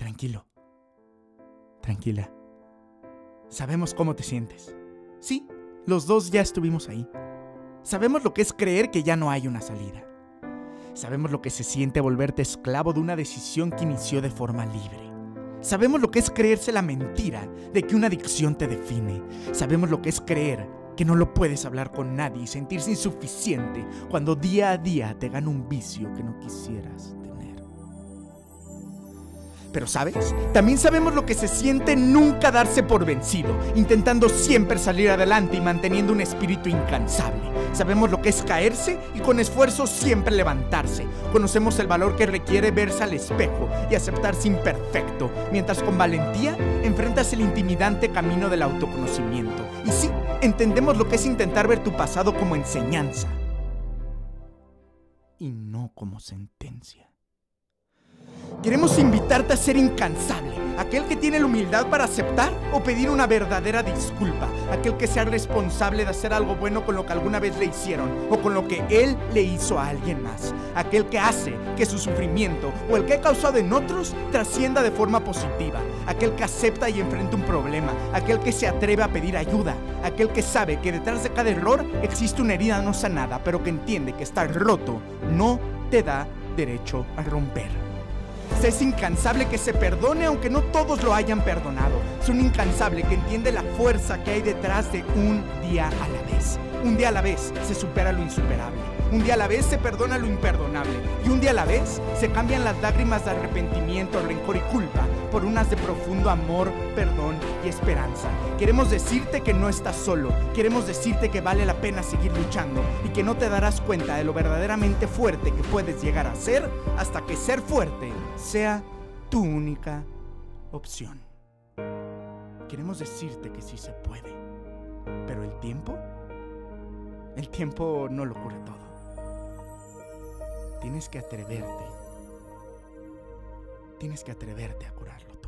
Tranquilo. Tranquila. Sabemos cómo te sientes. Sí, los dos ya estuvimos ahí. Sabemos lo que es creer que ya no hay una salida. Sabemos lo que se siente volverte esclavo de una decisión que inició de forma libre. Sabemos lo que es creerse la mentira de que una adicción te define. Sabemos lo que es creer que no lo puedes hablar con nadie y sentirse insuficiente cuando día a día te gana un vicio que no quisieras. Pero sabes, también sabemos lo que se siente nunca darse por vencido, intentando siempre salir adelante y manteniendo un espíritu incansable. Sabemos lo que es caerse y con esfuerzo siempre levantarse. Conocemos el valor que requiere verse al espejo y aceptarse imperfecto, mientras con valentía enfrentas el intimidante camino del autoconocimiento. Y sí, entendemos lo que es intentar ver tu pasado como enseñanza y no como sentencia. Queremos invitarte a ser incansable, aquel que tiene la humildad para aceptar o pedir una verdadera disculpa, aquel que sea responsable de hacer algo bueno con lo que alguna vez le hicieron o con lo que él le hizo a alguien más, aquel que hace que su sufrimiento o el que ha causado en otros trascienda de forma positiva, aquel que acepta y enfrenta un problema, aquel que se atreve a pedir ayuda, aquel que sabe que detrás de cada error existe una herida no sanada, pero que entiende que estar roto no te da derecho a romper. Ese incansable que se perdone aunque no todos lo hayan perdonado. Es un incansable que entiende la fuerza que hay detrás de un día a la vez. Un día a la vez se supera lo insuperable. Un día a la vez se perdona lo imperdonable. Y un día a la vez se cambian las lágrimas de arrepentimiento, rencor y culpa por unas de profundo amor, perdón y esperanza. Queremos decirte que no estás solo. Queremos decirte que vale la pena seguir luchando y que no te darás cuenta de lo verdaderamente fuerte que puedes llegar a ser hasta que ser fuerte sea tu única opción. Queremos decirte que sí se puede, pero el tiempo, el tiempo no lo cura todo. Tienes que atreverte. Tienes que atreverte a curarlo